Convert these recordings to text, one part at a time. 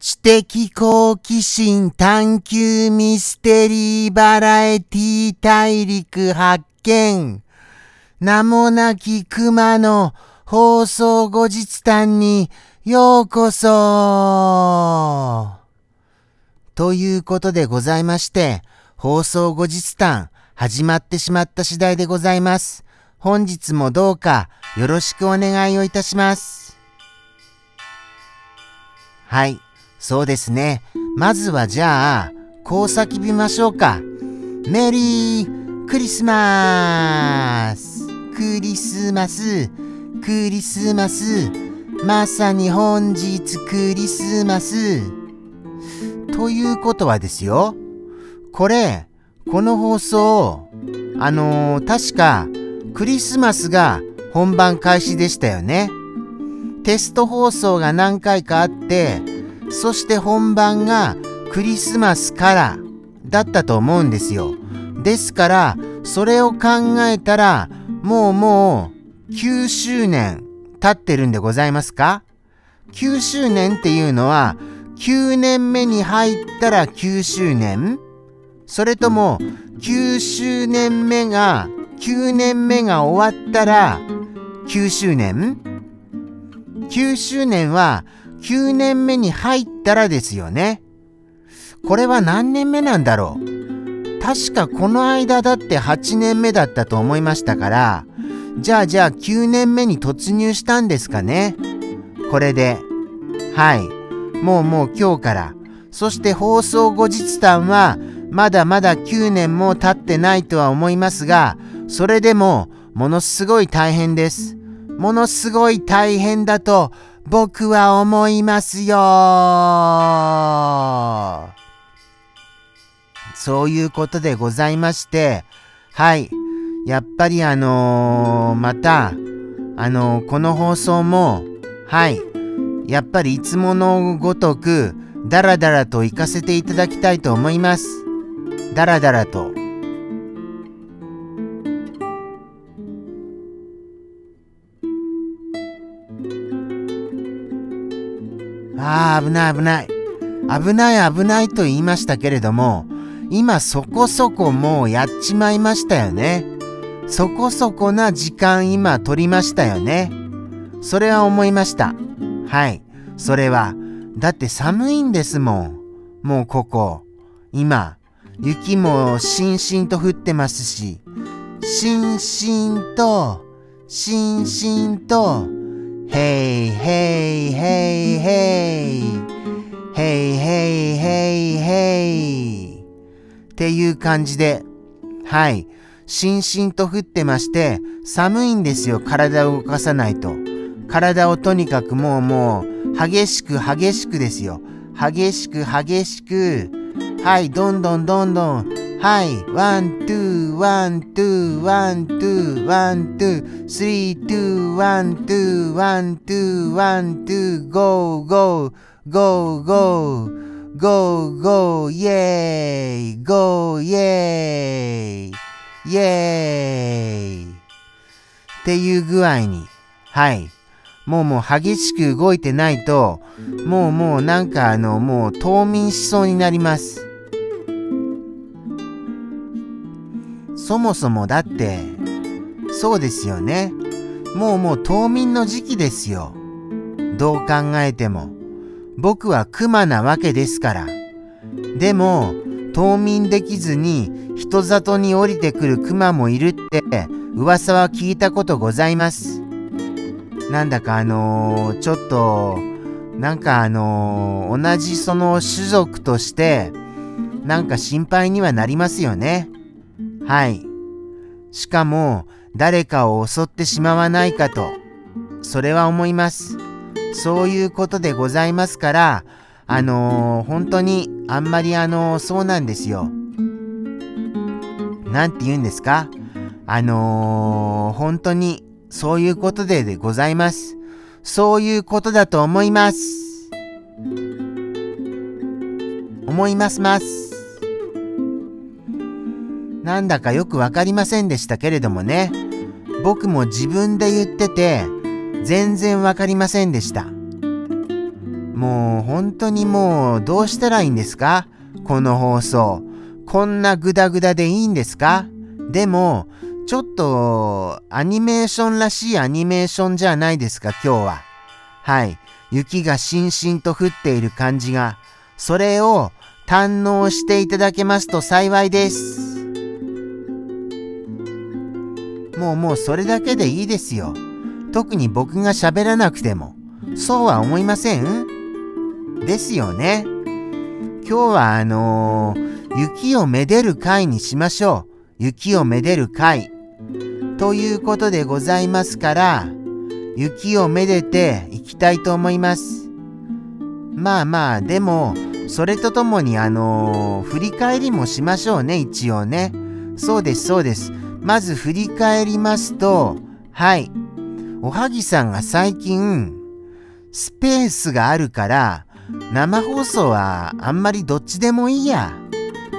知的好奇心探求ミステリーバラエティ大陸発見。名もなき熊の放送後日談にようこそということでございまして、放送後日談始まってしまった次第でございます。本日もどうかよろしくお願いをいたします。はい、そうですね。まずはじゃあ、こう叫びましょうか。メリークリスマスクリスマスクリスマスまさに本日クリスマスということはですよ。これ、この放送、あのー、確かクリスマスが本番開始でしたよね。テスト放送が何回かあって、そして本番がクリスマスからだったと思うんですよ。ですから、それを考えたら、もうもう9周年経ってるんでございますか ?9 周年っていうのは、9年目に入ったら9周年？それとも9周年目が9年目が終わったら9周年 ?9 周年は9年目に入ったらですよね。これは何年目なんだろう確かこの間だって8年目だったと思いましたから、じゃあじゃあ9年目に突入したんですかねこれで。はい。もうもう今日から。そして放送後日談はまだまだ9年も経ってないとは思いますが、それでもものすごい大変です。ものすごい大変だと僕は思いますよそういうことでございまして、はい。やっぱりあのー、また、あのー、この放送も、はい。やっぱりいつものごとく、だらだらと行かせていただきたいと思います。だらだらと。ああ、危ない危ない。危ない危ないと言いましたけれども、今そこそこもうやっちまいましたよね。そこそこな時間今取りましたよね。それは思いました。はい。それは。だって寒いんですもん。もうここ。今。雪もしんしんと降ってますし。しんしんと、しんしんと、へいへいへいへい。へいへいへいへい。っていう感じで、はい。しんしんと降ってまして、寒いんですよ、体を動かさないと。体をとにかくもうもう、激しく激しくですよ。激しく激しく。はい、どんどんどんどん。はい。 one、two、one、two、one、two、one、two、three、two、one、two、one、two、one、two、go、go、go、go、go、go、yay、go、yay、イェーイ。っていう具合に、はい。もうもう激しく動いてないと、もうもうなんかあの、もう冬眠しそうになります。そもそもだって、そうですよね。もうもう冬眠の時期ですよ。どう考えても。僕は熊なわけですから。でも、冬眠できずに人里に降りてくる熊もいるって噂は聞いたことございます。なんだかあのー、ちょっと、なんかあのー、同じその種族として、なんか心配にはなりますよね。はい。しかも、誰かを襲ってしまわないかと、それは思います。そういうことでございますから、あのー、本当に、あんまりあのー、そうなんですよ。なんて言うんですか？あのー、本当に、そういうことででございます。そういうことだと思います。思いますます。なんだかよくわかりませんでしたけれどもね。僕も自分で言ってて、全然わかりませんでした。もう本当にもうどうしたらいいんですか？この放送。こんなグダグダでいいんですか？でも、ちょっとアニメーションらしいアニメーションじゃないですか、今日は。はい。雪がしんしんと降っている感じが。それを堪能していただけますと幸いです。もうもうそれだけでいいですよ。特に僕が喋らなくても。そうは思いません？ですよね。今日はあのー、雪をめでる会にしましょう。雪をめでる会。ということでございますから、雪をめでていきたいと思います。まあまあ、でも、それとともにあのー、振り返りもしましょうね、一応ね。そうです、そうです。まず振り返りますと、はい。おはぎさんが最近、スペースがあるから、生放送はあんまりどっちでもいいや、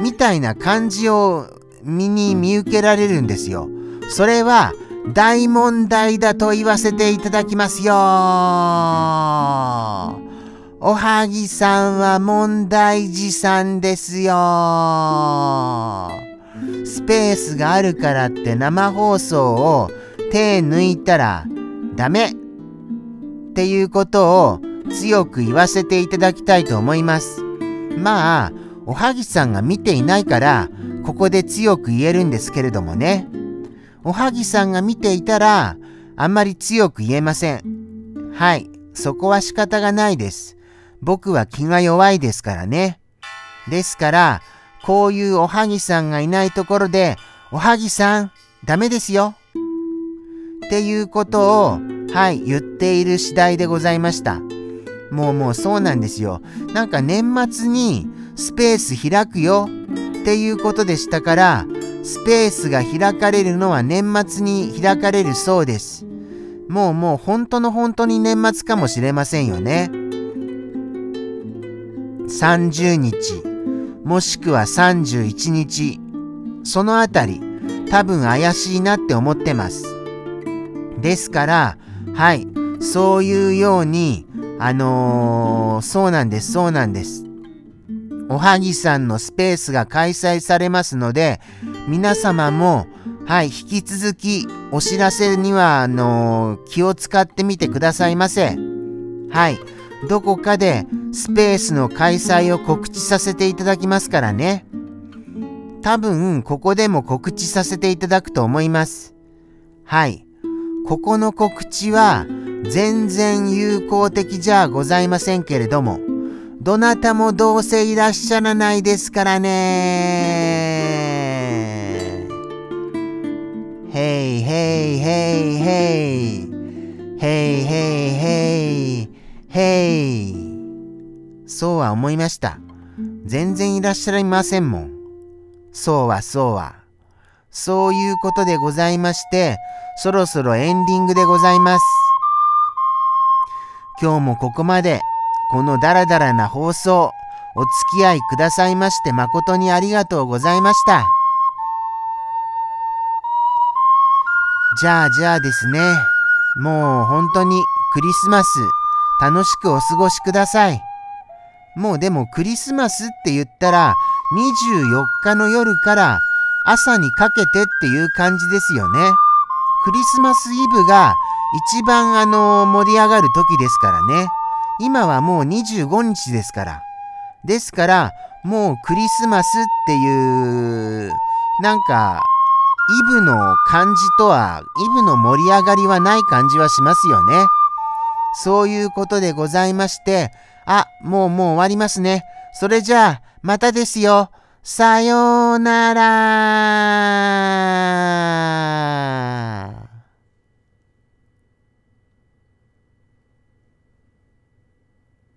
みたいな感じを身に見受けられるんですよ。それは大問題だと言わせていただきますよ。おはぎさんは問題児さんですよ。ースがあるからって生放送を手抜いたらダメっていうことを強く言わせていただきたいと思います。まあ、おはぎさんが見ていないから、ここで強く言えるんですけれどもね。おはぎさんが見ていたら、あんまり強く言えません。はい、そこは仕方がないです。僕は気が弱いですからね。ですから、こういうおはぎさんがいないところで、おはぎさん、ダメですよ。っていうことを、はい、言っている次第でございました。もうもうそうなんですよ。なんか年末にスペース開くよっていうことでしたから、スペースが開かれるのは年末に開かれるそうです。もうもう本当の本当に年末かもしれませんよね。30日、もしくは31日、そのあたり、多分怪しいなって思ってます。ですから、はい、そういうように、あのー、そうなんです、そうなんです。おはぎさんのスペースが開催されますので、皆様も、はい、引き続きお知らせには、あのー、気を使ってみてくださいませ。はい。どこかでスペースの開催を告知させていただきますからね。多分、ここでも告知させていただくと思います。はい。ここの告知は、全然有効的じゃございませんけれども、どなたもどうせいらっしゃらないですからね。へいへいへいへい。へいへいへい。へい。そうは思いました。全然いらっしゃいませんもん。そうはそうは。そういうことでございまして、そろそろエンディングでございます。今日もここまで、このダラダラな放送、お付き合いくださいまして誠にありがとうございました。じゃあじゃあですね、もう本当にクリスマス、楽しくお過ごしください。もうでもクリスマスって言ったら24日の夜から朝にかけてっていう感じですよね。クリスマスイブが一番あの盛り上がる時ですからね。今はもう25日ですから。ですから、もうクリスマスっていう、なんか、イブの感じとは、イブの盛り上がりはない感じはしますよね。そういうことでございまして、あ、もうもう終わりますね。それじゃあ、またですよ。さようなら。